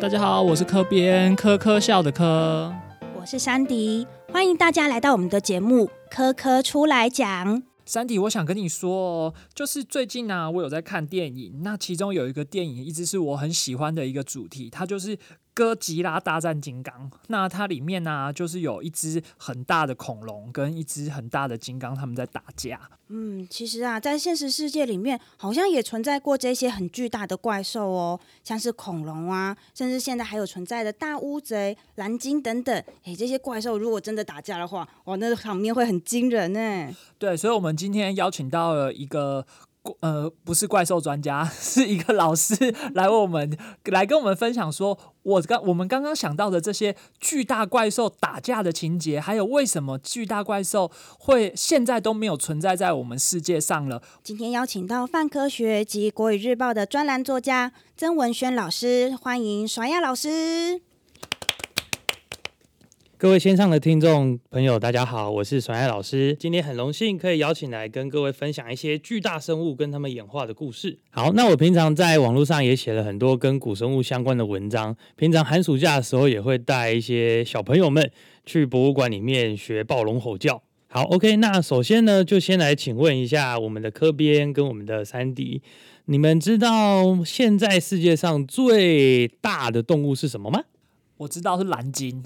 大家好，我是科编科科笑的科，我是山迪，欢迎大家来到我们的节目《科科出来讲》。山迪，我想跟你说哦，就是最近呢，我有在看电影，那其中有一个电影一直是我很喜欢的一个主题，它就是。哥吉拉大战金刚，那它里面呢，就是有一只很大的恐龙跟一只很大的金刚，他们在打架。嗯，其实啊，在现实世界里面，好像也存在过这些很巨大的怪兽哦，像是恐龙啊，甚至现在还有存在的大乌贼、蓝鲸等等。诶，这些怪兽如果真的打架的话，哇，那个场面会很惊人呢。对，所以我们今天邀请到了一个。呃，不是怪兽专家，是一个老师来我们来跟我们分享，说我刚我们刚刚想到的这些巨大怪兽打架的情节，还有为什么巨大怪兽会现在都没有存在在我们世界上了。今天邀请到泛科学及国语日报的专栏作家曾文轩老师，欢迎爽亚老师。各位线上的听众朋友，大家好，我是爽爱老师。今天很荣幸可以邀请来跟各位分享一些巨大生物跟他们演化的故事。好，那我平常在网络上也写了很多跟古生物相关的文章。平常寒暑假的时候，也会带一些小朋友们去博物馆里面学暴龙吼叫。好，OK，那首先呢，就先来请问一下我们的科编跟我们的三迪，你们知道现在世界上最大的动物是什么吗？我知道是蓝鲸。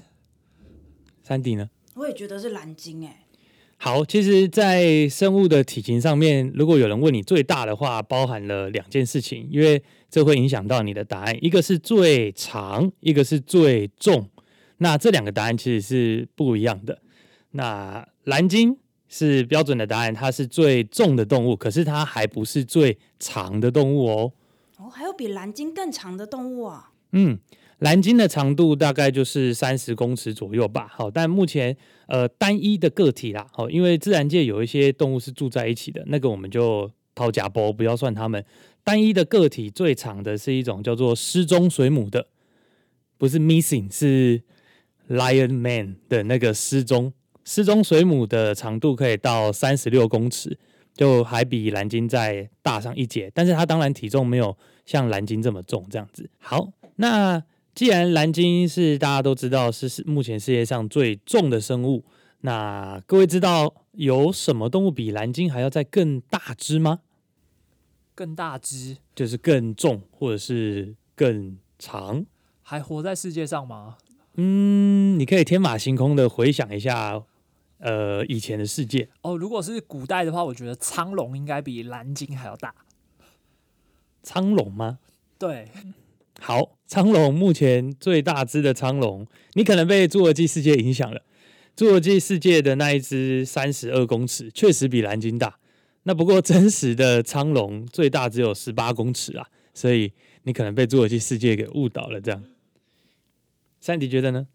三 D 呢？我也觉得是蓝鲸哎。好，其实，在生物的体型上面，如果有人问你最大的话，包含了两件事情，因为这会影响到你的答案。一个是最长，一个是最重。那这两个答案其实是不一样的。那蓝鲸是标准的答案，它是最重的动物，可是它还不是最长的动物哦。哦，还有比蓝鲸更长的动物啊？嗯。蓝鲸的长度大概就是三十公尺左右吧。好，但目前呃单一的个体啦，好，因为自然界有一些动物是住在一起的，那个我们就掏假包，不要算它们。单一的个体最长的是一种叫做失踪水母的，不是 missing，是 lion man 的那个失踪失踪水母的长度可以到三十六公尺，就还比蓝鲸再大上一截，但是它当然体重没有像蓝鲸这么重，这样子。好，那。既然蓝鲸是大家都知道是是目前世界上最重的生物，那各位知道有什么动物比蓝鲸还要再更大只吗？更大只就是更重或者是更长？还活在世界上吗？嗯，你可以天马行空的回想一下，呃，以前的世界哦。如果是古代的话，我觉得苍龙应该比蓝鲸还要大。苍龙吗？对。好，苍龙目前最大只的苍龙，你可能被侏罗纪世界影响了。侏罗纪世界的那一只三十二公尺，确实比蓝鲸大。那不过真实的苍龙最大只有十八公尺啊，所以你可能被侏罗纪世界给误导了。这样，三迪觉得呢？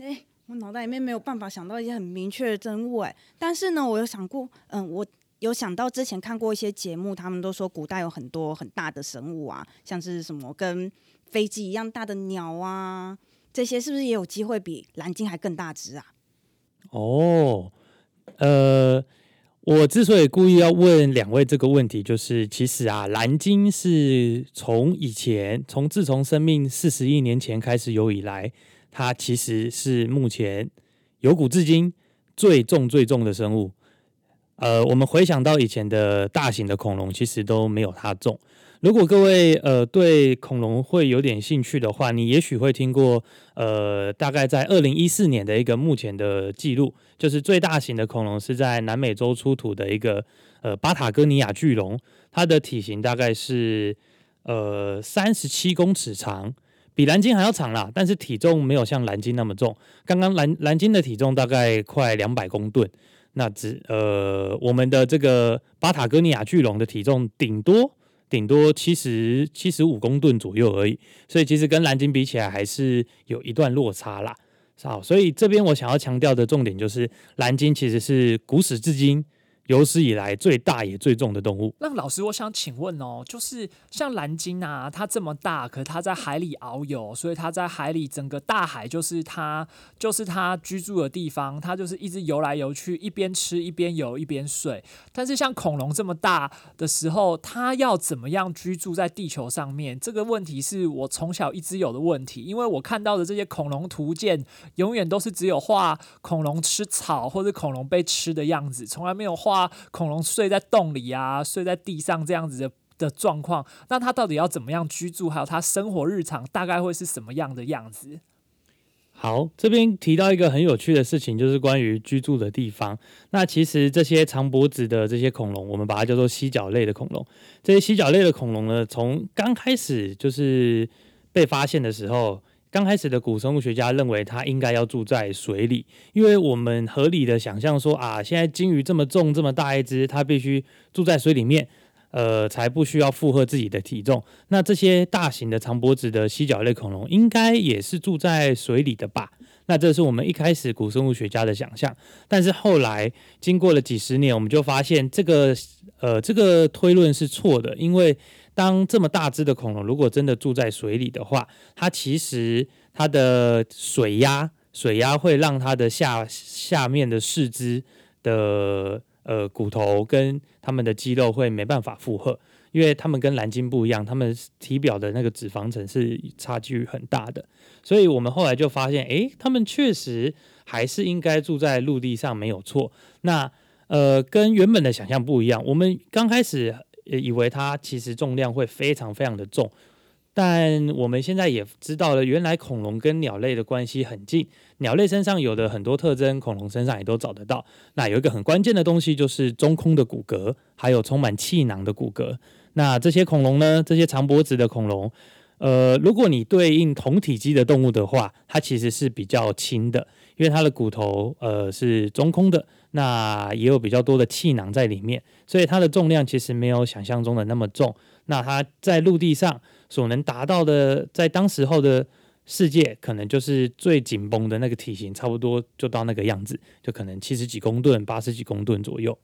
哎，我脑袋里面没有办法想到一些很明确的真物哎，但是呢，我有想过，嗯，我。有想到之前看过一些节目，他们都说古代有很多很大的生物啊，像是什么跟飞机一样大的鸟啊，这些是不是也有机会比蓝鲸还更大只啊？哦，呃，我之所以故意要问两位这个问题，就是其实啊，蓝鲸是从以前，从自从生命四十亿年前开始有以来，它其实是目前有古至今最重最重的生物。呃，我们回想到以前的大型的恐龙，其实都没有它重。如果各位呃对恐龙会有点兴趣的话，你也许会听过呃，大概在二零一四年的一个目前的记录，就是最大型的恐龙是在南美洲出土的一个呃巴塔哥尼亚巨龙，它的体型大概是呃三十七公尺长，比蓝鲸还要长啦，但是体重没有像蓝鲸那么重。刚刚蓝蓝鲸的体重大概快两百公吨。那只呃，我们的这个巴塔哥尼亚巨龙的体重顶多顶多七十七十五公吨左右而已，所以其实跟蓝鲸比起来还是有一段落差啦。好，所以这边我想要强调的重点就是，蓝鲸其实是古始至今有史以来最大也最重的动物。那老师，我想请问哦，就是像蓝鲸啊，它这么大，可它在海里遨游，所以它在海里整个大海就是它就是它居住的地方，它就是一直游来游去，一边吃一边游一边睡。但是像恐龙这么大的时候，它要怎么样居住在地球上面？这个问题是我从小一直有的问题，因为我看到的这些恐龙图鉴，永远都是只有画恐龙吃草或者恐龙被吃的样子，从来没有画。恐龙睡在洞里啊，睡在地上这样子的的状况，那它到底要怎么样居住？还有它生活日常大概会是什么样的样子？好，这边提到一个很有趣的事情，就是关于居住的地方。那其实这些长脖子的这些恐龙，我们把它叫做犀角类的恐龙。这些犀角类的恐龙呢，从刚开始就是被发现的时候。刚开始的古生物学家认为它应该要住在水里，因为我们合理的想象说啊，现在鲸鱼这么重这么大一只，它必须住在水里面，呃，才不需要负荷自己的体重。那这些大型的长脖子的犀角类恐龙应该也是住在水里的吧？那这是我们一开始古生物学家的想象。但是后来经过了几十年，我们就发现这个呃这个推论是错的，因为。当这么大只的恐龙如果真的住在水里的话，它其实它的水压水压会让它的下下面的四肢的呃骨头跟它们的肌肉会没办法负荷，因为它们跟蓝鲸不一样，它们体表的那个脂肪层是差距很大的，所以我们后来就发现，诶，它们确实还是应该住在陆地上没有错。那呃，跟原本的想象不一样，我们刚开始。也以为它其实重量会非常非常的重，但我们现在也知道了，原来恐龙跟鸟类的关系很近，鸟类身上有的很多特征，恐龙身上也都找得到。那有一个很关键的东西，就是中空的骨骼，还有充满气囊的骨骼。那这些恐龙呢？这些长脖子的恐龙，呃，如果你对应同体积的动物的话，它其实是比较轻的，因为它的骨头呃是中空的。那也有比较多的气囊在里面，所以它的重量其实没有想象中的那么重。那它在陆地上所能达到的，在当时候的世界，可能就是最紧绷的那个体型，差不多就到那个样子，就可能七十几公吨、八十几公吨左右。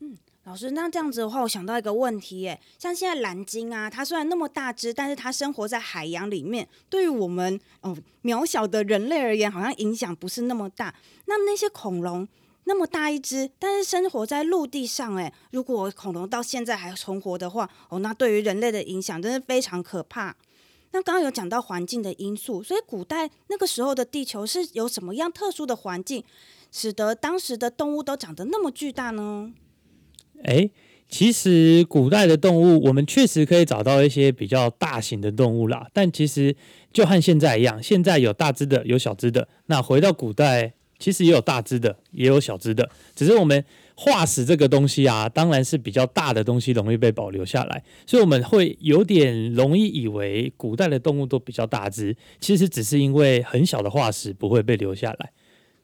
嗯，老师，那这样子的话，我想到一个问题，耶，像现在蓝鲸啊，它虽然那么大只，但是它生活在海洋里面，对于我们哦渺小的人类而言，好像影响不是那么大。那那些恐龙？那么大一只，但是生活在陆地上，哎，如果恐龙到现在还存活的话，哦，那对于人类的影响真是非常可怕。那刚刚有讲到环境的因素，所以古代那个时候的地球是有什么样特殊的环境，使得当时的动物都长得那么巨大呢？哎，其实古代的动物，我们确实可以找到一些比较大型的动物啦，但其实就和现在一样，现在有大只的，有小只的。那回到古代。其实也有大只的，也有小只的，只是我们化石这个东西啊，当然是比较大的东西容易被保留下来，所以我们会有点容易以为古代的动物都比较大只，其实只是因为很小的化石不会被留下来。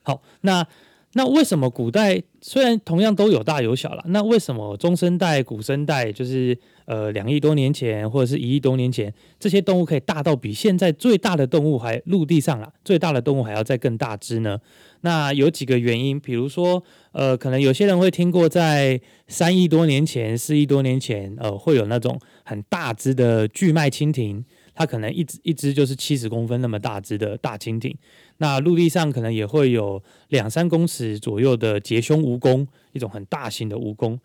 好，那那为什么古代虽然同样都有大有小了，那为什么中生代、古生代就是？呃，两亿多年前或者是一亿多年前，这些动物可以大到比现在最大的动物还陆地上了最大的动物还要再更大只呢。那有几个原因，比如说，呃，可能有些人会听过，在三亿多年前、四亿多年前，呃，会有那种很大只的巨脉蜻蜓，它可能一只一只就是七十公分那么大只的大蜻蜓。那陆地上可能也会有两三公尺左右的节胸蜈蚣，一种很大型的蜈蚣。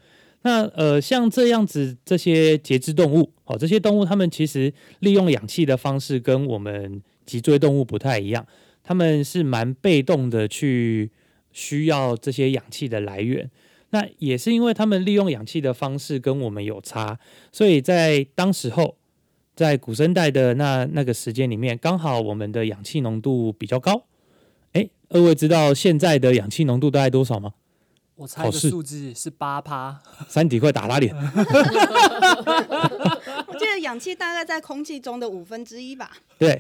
那呃，像这样子这些节肢动物，哦，这些动物它们其实利用氧气的方式跟我们脊椎动物不太一样，它们是蛮被动的去需要这些氧气的来源。那也是因为它们利用氧气的方式跟我们有差，所以在当时候，在古生代的那那个时间里面，刚好我们的氧气浓度比较高。哎，二位知道现在的氧气浓度大概多少吗？我猜的数字是八趴，三体快打他脸！我记得氧气大概在空气中的五分之一吧。对，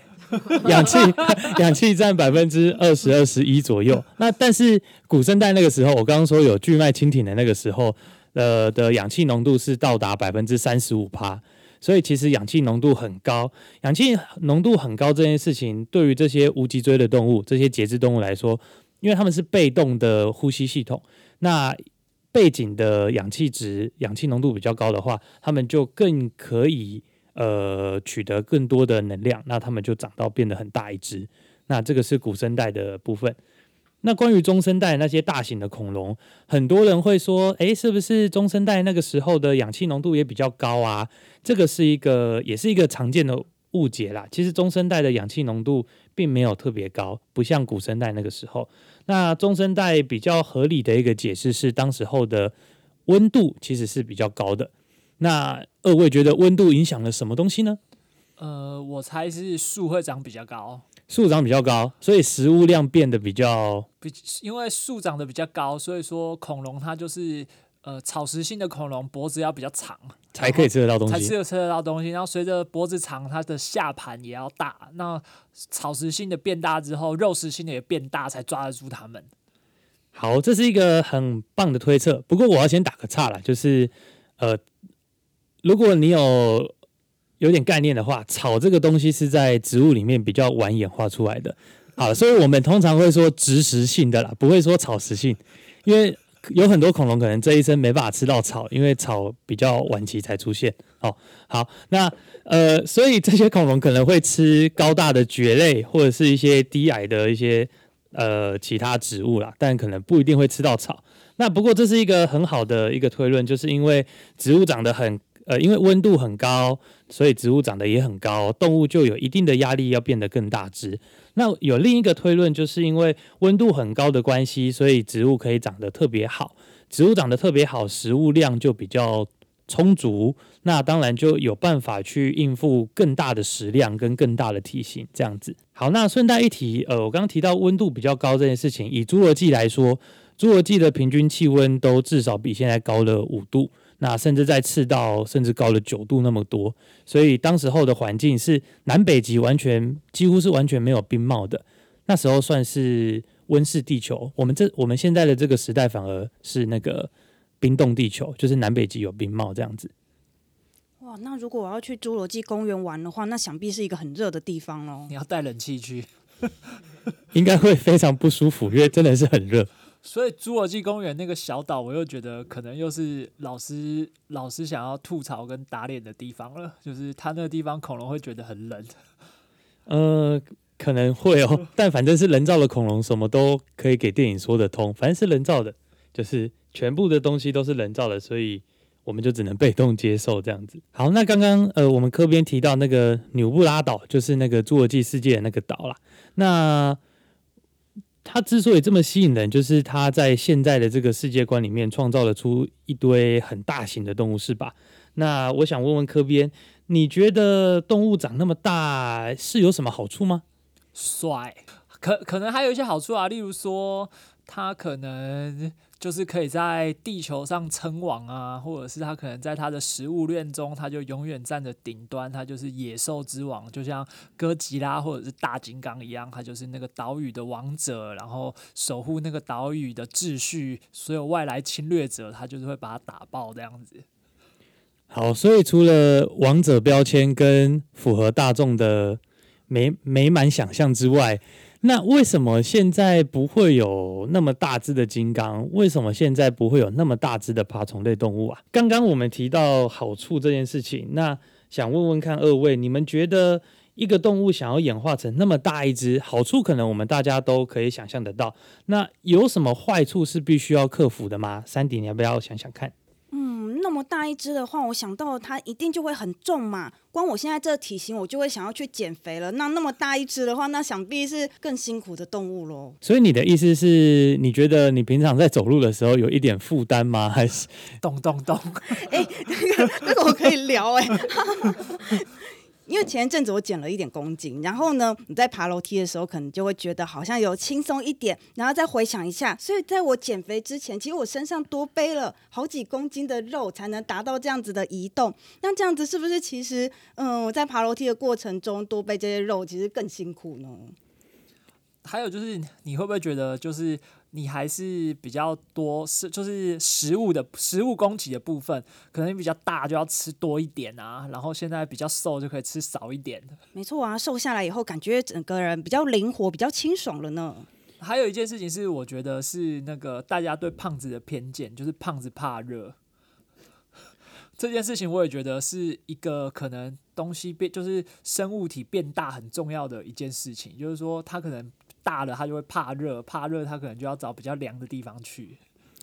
氧气 氧气占百分之二十二十一左右。那但是古生代那个时候，我刚刚说有巨脉蜻蜓的那个时候，呃的氧气浓度是到达百分之三十五趴，所以其实氧气浓度很高。氧气浓度很高这件事情，对于这些无脊椎的动物、这些节肢动物来说，因为它们是被动的呼吸系统。那背景的氧气值、氧气浓度比较高的话，它们就更可以呃取得更多的能量，那它们就长到变得很大一只。那这个是古生代的部分。那关于中生代那些大型的恐龙，很多人会说，诶，是不是中生代那个时候的氧气浓度也比较高啊？这个是一个，也是一个常见的误解啦。其实中生代的氧气浓度并没有特别高，不像古生代那个时候。那中生代比较合理的一个解释是，当时候的温度其实是比较高的。那二位觉得温度影响了什么东西呢？呃，我猜是树会长比较高，树长比较高，所以食物量变得比较比因为树长得比较高，所以说恐龙它就是呃草食性的恐龙脖子要比较长，才可以吃得到东西。才吃得吃得到东西。然后随着脖子长，它的下盘也要大。那草食性的变大之后，肉食性的也变大，才抓得住它们。好，这是一个很棒的推测。不过我要先打个岔了，就是呃，如果你有有点概念的话，草这个东西是在植物里面比较晚演化出来的。好，所以我们通常会说植食性的啦，不会说草食性，因为有很多恐龙可能这一生没办法吃到草，因为草比较晚期才出现。哦，好，那呃，所以这些恐龙可能会吃高大的蕨类或者是一些低矮的一些呃其他植物啦，但可能不一定会吃到草。那不过这是一个很好的一个推论，就是因为植物长得很呃，因为温度很高，所以植物长得也很高，动物就有一定的压力要变得更大只。那有另一个推论，就是因为温度很高的关系，所以植物可以长得特别好。植物长得特别好，食物量就比较充足，那当然就有办法去应付更大的食量跟更大的体型。这样子，好，那顺带一提，呃，我刚刚提到温度比较高这件事情，以侏罗纪来说，侏罗纪的平均气温都至少比现在高了五度。那甚至在赤道，甚至高了九度那么多，所以当时候的环境是南北极完全几乎是完全没有冰帽的。那时候算是温室地球。我们这我们现在的这个时代反而是那个冰冻地球，就是南北极有冰帽这样子。哇，那如果我要去侏罗纪公园玩的话，那想必是一个很热的地方喽。你要带冷气去，应该会非常不舒服，因为真的是很热。所以侏罗纪公园那个小岛，我又觉得可能又是老师老师想要吐槽跟打脸的地方了。就是他那个地方恐龙会觉得很冷，呃，可能会哦，但反正是人造的恐龙，什么都可以给电影说得通。反正是人造的，就是全部的东西都是人造的，所以我们就只能被动接受这样子。好，那刚刚呃，我们科边提到那个纽布拉岛，就是那个侏罗纪世界的那个岛啦。那它之所以这么吸引人，就是它在现在的这个世界观里面创造了出一堆很大型的动物，是吧？那我想问问科边，你觉得动物长那么大是有什么好处吗？帅，可可能还有一些好处啊，例如说它可能。就是可以在地球上称王啊，或者是他可能在他的食物链中，他就永远站着顶端，他就是野兽之王，就像哥吉拉或者是大金刚一样，他就是那个岛屿的王者，然后守护那个岛屿的秩序，所有外来侵略者，他就是会把它打爆这样子。好，所以除了王者标签跟符合大众的美美满想象之外，那为什么现在不会有那么大只的金刚？为什么现在不会有那么大只的爬虫类动物啊？刚刚我们提到好处这件事情，那想问问看二位，你们觉得一个动物想要演化成那么大一只，好处可能我们大家都可以想象得到，那有什么坏处是必须要克服的吗？三迪，你要不要想想看？嗯，那么大一只的话，我想到它一定就会很重嘛。光我现在这体型，我就会想要去减肥了。那那么大一只的话，那想必是更辛苦的动物喽。所以你的意思是你觉得你平常在走路的时候有一点负担吗？还是咚咚咚？哎，那个那个我可以聊哎。因为前一阵子我减了一点公斤，然后呢，你在爬楼梯的时候，可能就会觉得好像有轻松一点，然后再回想一下，所以在我减肥之前，其实我身上多背了好几公斤的肉，才能达到这样子的移动。那这样子是不是其实，嗯，我在爬楼梯的过程中多背这些肉，其实更辛苦呢？还有就是，你会不会觉得就是？你还是比较多是就是食物的食物供给的部分，可能比较大就要吃多一点啊，然后现在比较瘦就可以吃少一点。没错啊，瘦下来以后感觉整个人比较灵活，比较清爽了呢。还有一件事情是，我觉得是那个大家对胖子的偏见，就是胖子怕热。这件事情我也觉得是一个可能东西变，就是生物体变大很重要的一件事情，就是说它可能大了，它就会怕热，怕热它可能就要找比较凉的地方去。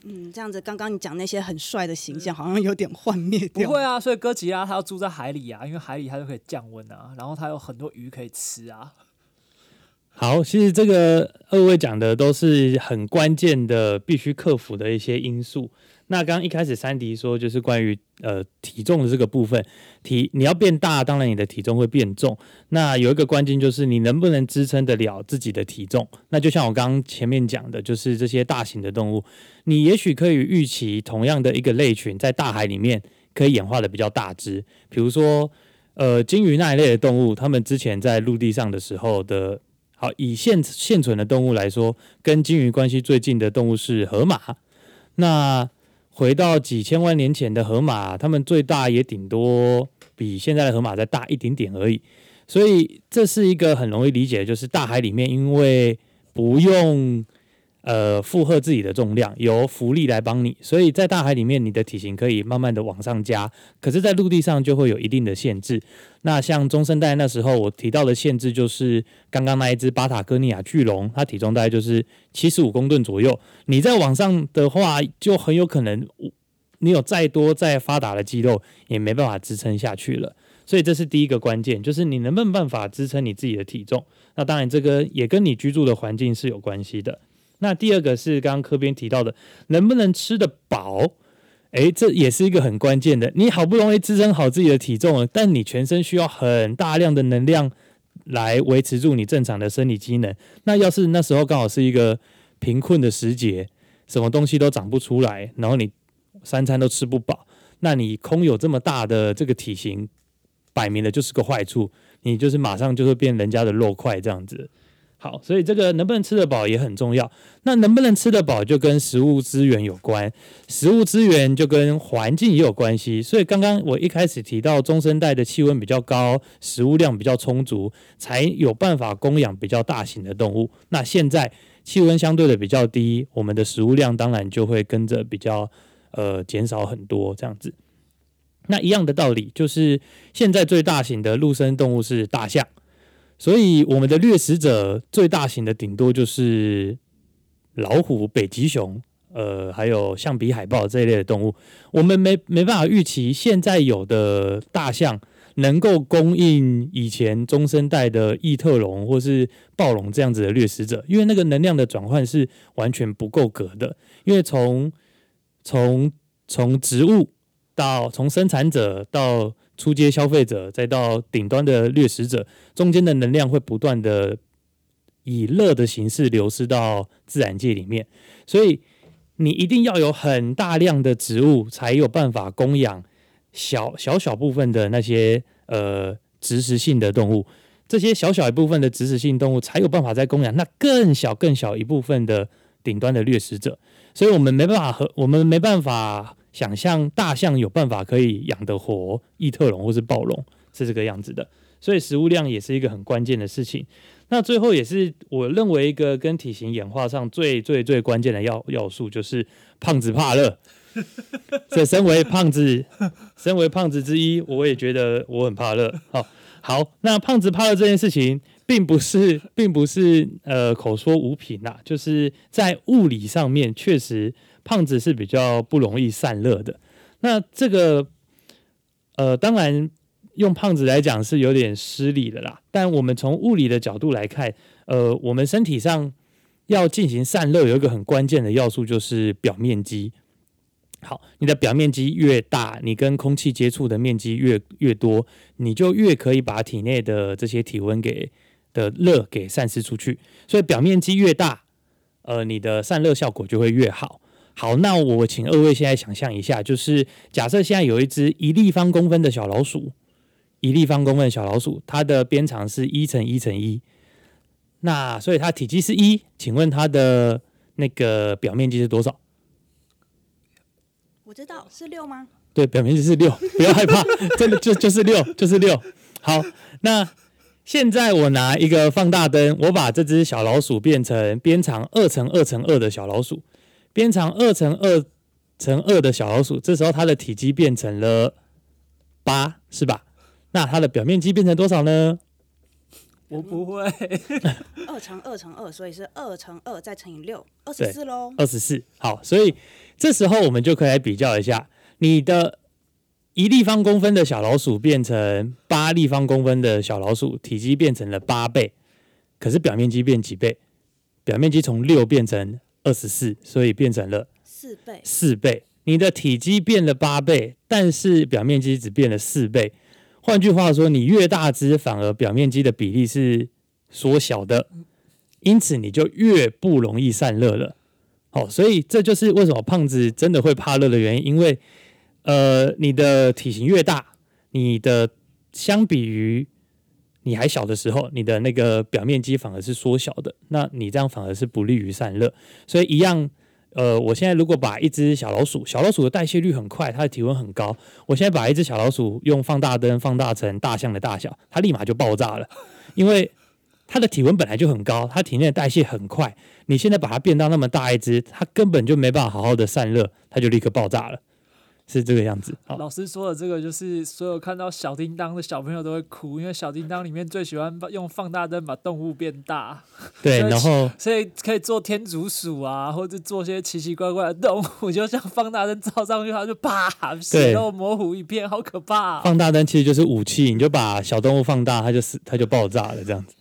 嗯，这样子，刚刚你讲那些很帅的形象，好像有点幻灭掉。不会啊，所以哥吉拉它要住在海里啊，因为海里它就可以降温啊，然后它有很多鱼可以吃啊。好，其实这个二位讲的都是很关键的，必须克服的一些因素。那刚刚一开始三迪说，就是关于呃体重的这个部分，体你要变大，当然你的体重会变重。那有一个关键就是你能不能支撑得了自己的体重。那就像我刚刚前面讲的，就是这些大型的动物，你也许可以预期同样的一个类群在大海里面可以演化的比较大只，比如说呃鲸鱼那一类的动物，它们之前在陆地上的时候的，好以现现存的动物来说，跟鲸鱼关系最近的动物是河马。那回到几千万年前的河马，它们最大也顶多比现在的河马再大一点点而已。所以这是一个很容易理解，就是大海里面因为不用呃负荷自己的重量，由浮力来帮你，所以在大海里面你的体型可以慢慢的往上加。可是，在陆地上就会有一定的限制。那像中生代那时候我提到的限制，就是刚刚那一只巴塔哥尼亚巨龙，它体重大概就是七十五公吨左右。你在往上的话，就很有可能你有再多再发达的肌肉，也没办法支撑下去了。所以这是第一个关键，就是你能不能办法支撑你自己的体重。那当然，这个也跟你居住的环境是有关系的。那第二个是刚刚科边提到的，能不能吃得饱？诶，这也是一个很关键的。你好不容易支撑好自己的体重了，但你全身需要很大量的能量来维持住你正常的生理机能。那要是那时候刚好是一个贫困的时节，什么东西都长不出来，然后你三餐都吃不饱，那你空有这么大的这个体型，摆明了就是个坏处。你就是马上就会变人家的肉块这样子。好，所以这个能不能吃得饱也很重要。那能不能吃得饱，就跟食物资源有关，食物资源就跟环境也有关系。所以刚刚我一开始提到，中生代的气温比较高，食物量比较充足，才有办法供养比较大型的动物。那现在气温相对的比较低，我们的食物量当然就会跟着比较呃减少很多这样子。那一样的道理，就是现在最大型的陆生动物是大象。所以，我们的掠食者最大型的顶多就是老虎、北极熊，呃，还有象鼻海豹这一类的动物。我们没没办法预期现在有的大象能够供应以前中生代的异特龙或是暴龙这样子的掠食者，因为那个能量的转换是完全不够格的。因为从从从植物到从生产者到初阶消费者，再到顶端的掠食者，中间的能量会不断的以热的形式流失到自然界里面，所以你一定要有很大量的植物，才有办法供养小小小部分的那些呃植食性的动物，这些小小一部分的植食性动物才有办法在供养那更小更小一部分的顶端的掠食者，所以我们没办法和我们没办法。想象大象有办法可以养得活异特龙或是暴龙是这个样子的，所以食物量也是一个很关键的事情。那最后也是我认为一个跟体型演化上最最最关键的要要素，就是胖子怕热。这身为胖子，身为胖子之一，我也觉得我很怕热。好，好，那胖子怕热这件事情，并不是并不是呃口说无凭呐，就是在物理上面确实。胖子是比较不容易散热的，那这个呃，当然用胖子来讲是有点失礼的啦。但我们从物理的角度来看，呃，我们身体上要进行散热，有一个很关键的要素就是表面积。好，你的表面积越大，你跟空气接触的面积越越多，你就越可以把体内的这些体温给的热给散失出去。所以表面积越大，呃，你的散热效果就会越好。好，那我请二位现在想象一下，就是假设现在有一只一立方公分的小老鼠，一立方公分的小老鼠，它的边长是一乘一乘一，那所以它体积是一，请问它的那个表面积是多少？我知道是六吗？对，表面积是六，不要害怕，真的就就是六，就是六。好，那现在我拿一个放大灯，我把这只小老鼠变成边长二乘二乘二的小老鼠，边长二乘二乘二的小老鼠，这时候它的体积变成了八，是吧？那它的表面积变成多少呢？我不会，二乘二乘二，所以是二乘二再乘以六，二十四喽。二十四。好，所以这时候我们就可以来比较一下，你的一立方公分的小老鼠变成八立方公分的小老鼠，体积变成了八倍，可是表面积变几倍？表面积从六变成二十四，所以变成了四倍，四倍。你的体积变了八倍，但是表面积只变了四倍。换句话说，你越大只，反而表面积的比例是缩小的，因此你就越不容易散热了。好、所以这就是为什么胖子真的会怕热的原因，因为呃，你的体型越大，你的相比于你还小的时候，你的那个表面积反而是缩小的，那你这样反而是不利于散热。所以一样，呃，我现在如果把一只小老鼠，小老鼠的代谢率很快，它的体温很高，我现在把一只小老鼠用放大灯放大成大象的大小，它立马就爆炸了，因为它的体温本来就很高，它体内的代谢很快，你现在把它变到那么大一只，它根本就没办法好好的散热，它就立刻爆炸了，是这个样子。好，老师说的这个就是所有看到小叮当的小朋友都会哭，因为小叮当里面最喜欢用放大灯把动物变大，对，然后所以可以做天竺鼠啊，或者做些奇奇怪怪的动物，就像放大灯照上去，它就啪血肉模糊一片，好可怕、哦。放大灯其实就是武器，你就把小动物放大，它就死，它就爆炸了，这样子。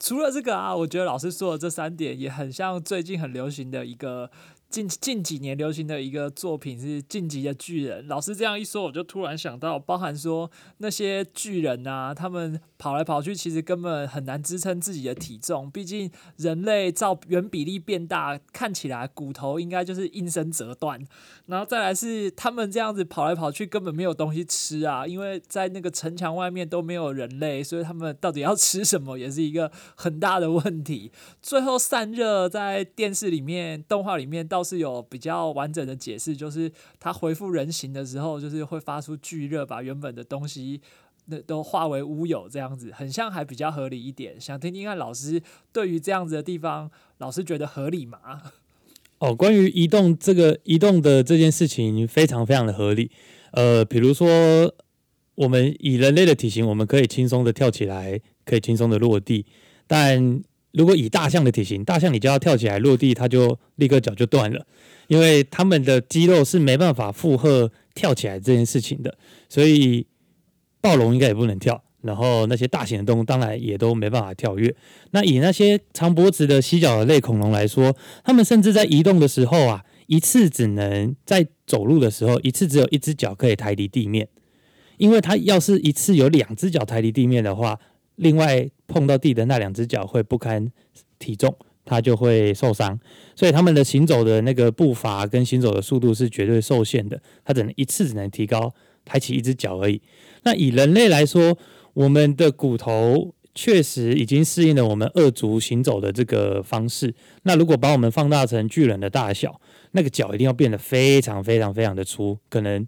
除了这个啊，我觉得老师说的这三点也很像最近很流行的一个近近几年流行的一个作品是《晋级的巨人》。老师这样一说，我就突然想到，包含说那些巨人啊，他们跑来跑去，其实根本很难支撑自己的体重。毕竟人类照原比例变大，看起来骨头应该就是应声折断。然后再来是他们这样子跑来跑去，根本没有东西吃啊，因为在那个城墙外面都没有人类，所以他们到底要吃什么，也是一个很大的问题。最后散热在电视里面、动画里面倒是有比较完整的解释，就是它恢复人形的时候，就是会发出巨热，把原本的东西。那都化为乌有，这样子很像，还比较合理一点。想听听看老师对于这样子的地方，老师觉得合理吗？哦，关于移动这个移动的这件事情，非常非常的合理。呃，比如说，我们以人类的体型，我们可以轻松的跳起来，可以轻松的落地。但如果以大象的体型，大象你就要跳起来落地，它就立刻脚就断了，因为他们的肌肉是没办法负荷跳起来这件事情的。所以暴龙应该也不能跳，然后那些大型的动物当然也都没办法跳跃。那以那些长脖子的犀角类恐龙来说，它们甚至在移动的时候啊，一次只能在走路的时候，一次只有一只脚可以抬离地面，因为它要是一次有两只脚抬离地面的话，另外碰到地的那两只脚会不堪体重，它就会受伤，所以它们的行走的那个步伐跟行走的速度是绝对受限的，它只能一次只能提高抬起一只脚而已。那以人类来说，我们的骨头确实已经适应了我们二足行走的这个方式。那如果把我们放大成巨人的大小，那个脚一定要变得非常非常非常的粗，可能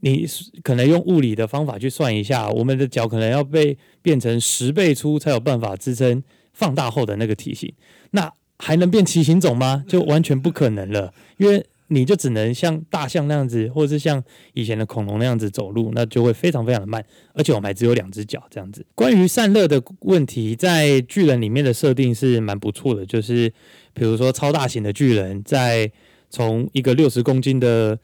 你可能用物理的方法去算一下，我们的脚可能要被变成十倍粗才有办法支撑放大后的那个体型。那还能变骑行种吗？就完全不可能了，因为你就只能像大象那样子，或者是像以前的恐龙那样子走路，那就会非常非常的慢，而且我们还只有两只脚这样子。关于散热的问题，在巨人里面的设定是蛮不错的，就是比如说超大型的巨人在从一个六十公斤的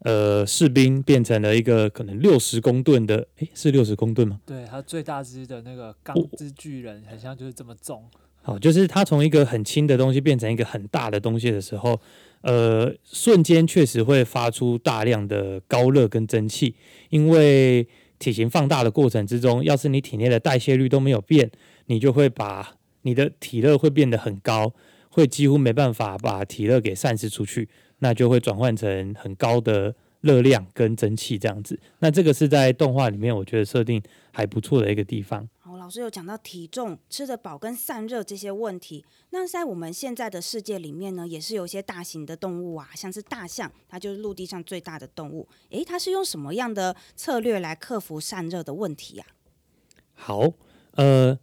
呃士兵变成了一个可能六十公吨的，诶，是六十公吨吗？对，它最大只的那个钢哦之巨人，很像就是这么重。好，就是它从一个很轻的东西变成一个很大的东西的时候，呃，瞬间确实会发出大量的高热跟蒸汽，因为体型放大的过程之中，要是你体内的代谢率都没有变，你就会把你的体热会变得很高，会几乎没办法把体热给散失出去，那就会转换成很高的热量跟蒸汽这样子。那这个是在动画里面我觉得设定还不错的一个地方。老师有讲到体重、吃得饱跟散热这些问题。那在我们现在的世界里面呢，也是有一些大型的动物啊，像是大象，它就是陆地上最大的动物。诶，它是用什么样的策略来克服散热的问题呀、好，呃，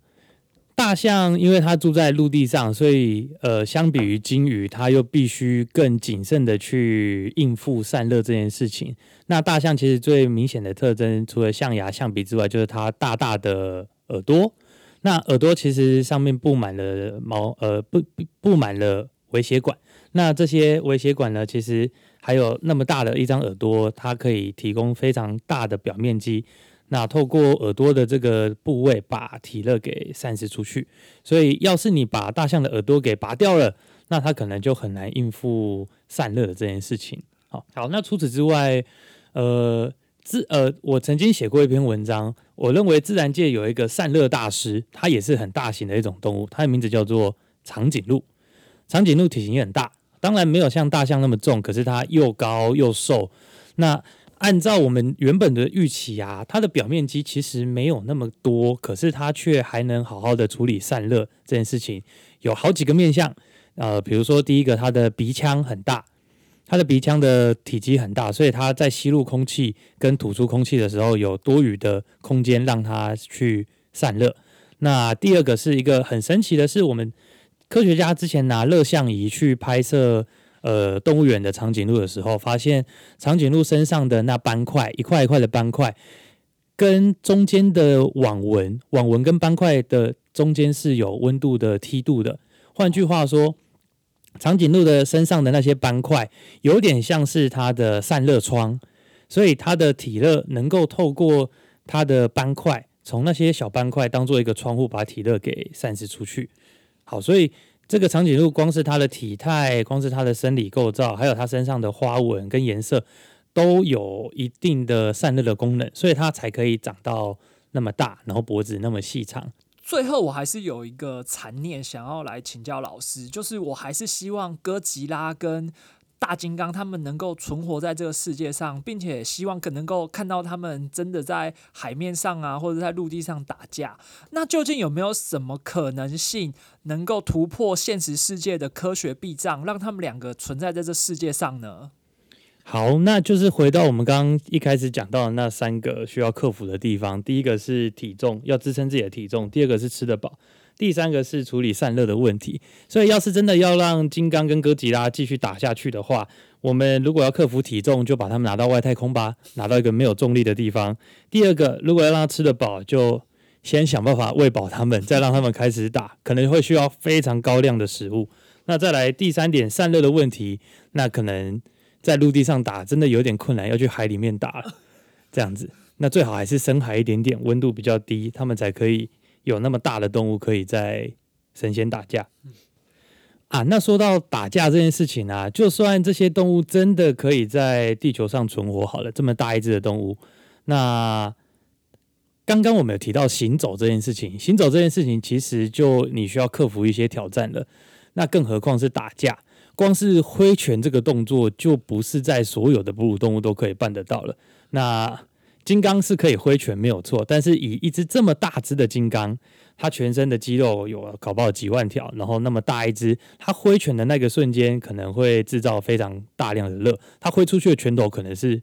大象因为它住在陆地上，所以呃，相比于鲸鱼，它又必须更谨慎的去应付散热这件事情。那大象其实最明显的特征，除了象牙、象鼻之外，就是它大大的耳朵。那耳朵其实上面布满了毛，呃，布布布满了微血管。那这些微血管呢，其实还有那么大的一张耳朵，它可以提供非常大的表面积。那透过耳朵的这个部位，把体热给散失出去。所以，要是你把大象的耳朵给拔掉了，那它可能就很难应付散热的这件事情。好，好，那除此之外，呃，自呃，我曾经写过一篇文章，我认为自然界有一个散热大师，它也是很大型的一种动物，它的名字叫做长颈鹿。长颈鹿体型也很大，当然没有像大象那么重，可是它又高又瘦。那按照我们原本的预期啊，它的表面积其实没有那么多，可是它却还能好好的处理散热这件事情，有好几个面向。呃，比如说第一个，它的鼻腔很大，它的鼻腔的体积很大，所以它在吸入空气跟吐出空气的时候，有多余的空间让它去散热。那第二个是一个很神奇的是，我们科学家之前拿热像仪去拍摄。呃，动物园的长颈鹿的时候，发现长颈鹿身上的那斑块，一块一块的斑块，跟中间的网纹，网纹跟斑块的中间是有温度的梯度的。换句话说，长颈鹿的身上的那些斑块，有点像是它的散热窗，所以它的体热能够透过它的斑块，从那些小斑块当做一个窗户，把体热给散失出去。好，所以。这个长颈鹿光是它的体态，光是它的生理构造，还有它身上的花纹跟颜色，都有一定的散热的功能，所以它才可以长到那么大，然后脖子那么细长。最后，我还是有一个残念想要来请教老师，就是我还是希望哥吉拉跟。大金刚他们能够存活在这个世界上，并且希望可能够看到他们真的在海面上啊，或者在陆地上打架。那究竟有没有什么可能性能够突破现实世界的科学壁障，让他们两个存在在这世界上呢？好，那就是回到我们刚刚一开始讲到的那三个需要克服的地方。第一个是体重，要支撑自己的体重；第二个是吃得饱。第三个是处理散热的问题，所以要是真的要让金刚跟哥吉拉继续打下去的话，我们如果要克服体重，就把他们拿到外太空吧，拿到一个没有重力的地方。第二个，如果要让他吃得饱，就先想办法喂饱他们，再让他们开始打，可能会需要非常高量的食物。那再来第三点，散热的问题，那可能在陆地上打真的有点困难，要去海里面打，这样子，那最好还是深海一点点，温度比较低，他们才可以。有那么大的动物可以在神仙打架啊？那说到打架这件事情啊，就算这些动物真的可以在地球上存活好了，这么大一只的动物，那刚刚我们有提到行走这件事情，行走这件事情其实就你需要克服一些挑战了。那更何况是打架，光是挥拳这个动作就不是在所有的哺乳动物都可以办得到了。那金刚是可以挥拳没有错，但是以一只这么大只的金刚，它全身的肌肉有搞不好几万条，然后那么大一只，它挥拳的那个瞬间可能会制造非常大量的热，它挥出去的拳头可能是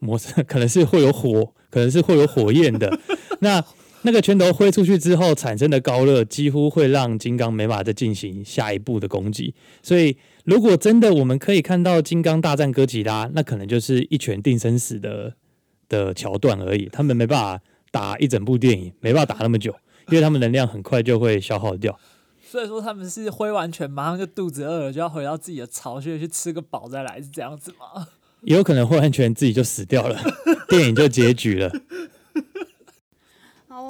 磨，可能是会有火，可能是会有火焰的。那那个拳头挥出去之后产生的高热，几乎会让金刚没法再进行下一步的攻击。所以，如果真的我们可以看到金刚大战哥吉拉，那可能就是一拳定生死的。的桥段而已，他们没办法打一整部电影，没办法打那么久，因为他们能量很快就会消耗掉。所以说他们是挥完拳马上就肚子饿了，就要回到自己的巢穴去吃个饱再来，是这样子吗？也有可能挥完拳自己就死掉了，电影就结局了。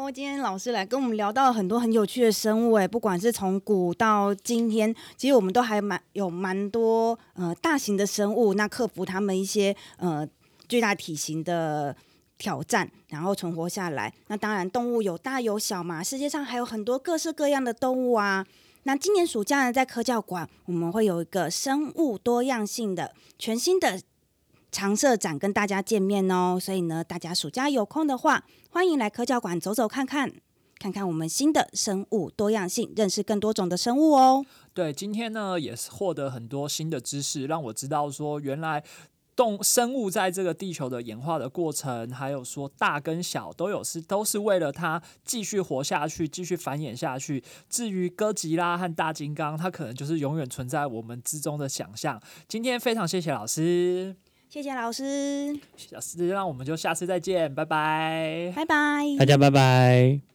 今天老师来跟我们聊到了很多很有趣的生物，哎，不管是从古到今天，其实我们都还蛮有蛮多呃大型的生物，那克服他们一些呃。巨大体型的挑战，然后存活下来。那当然，动物有大有小嘛。世界上还有很多各式各样的动物啊。那今年暑假呢，在科教馆，我们会有一个生物多样性的全新的常设展，跟大家见面哦。所以呢，大家暑假有空的话，欢迎来科教馆走走看看，看看我们新的生物多样性，认识更多种的生物哦。对，今天呢，也是获得很多新的知识，让我知道说原来。动生物在这个地球的演化的过程，还有说大跟小都有是都是为了它继续活下去，继续繁衍下去。至于哥吉拉和大金刚，它可能就是永远存在我们之中的想象。今天非常谢谢老师，谢谢老师，老师，那我们就下次再见，拜拜。拜拜。大家拜拜。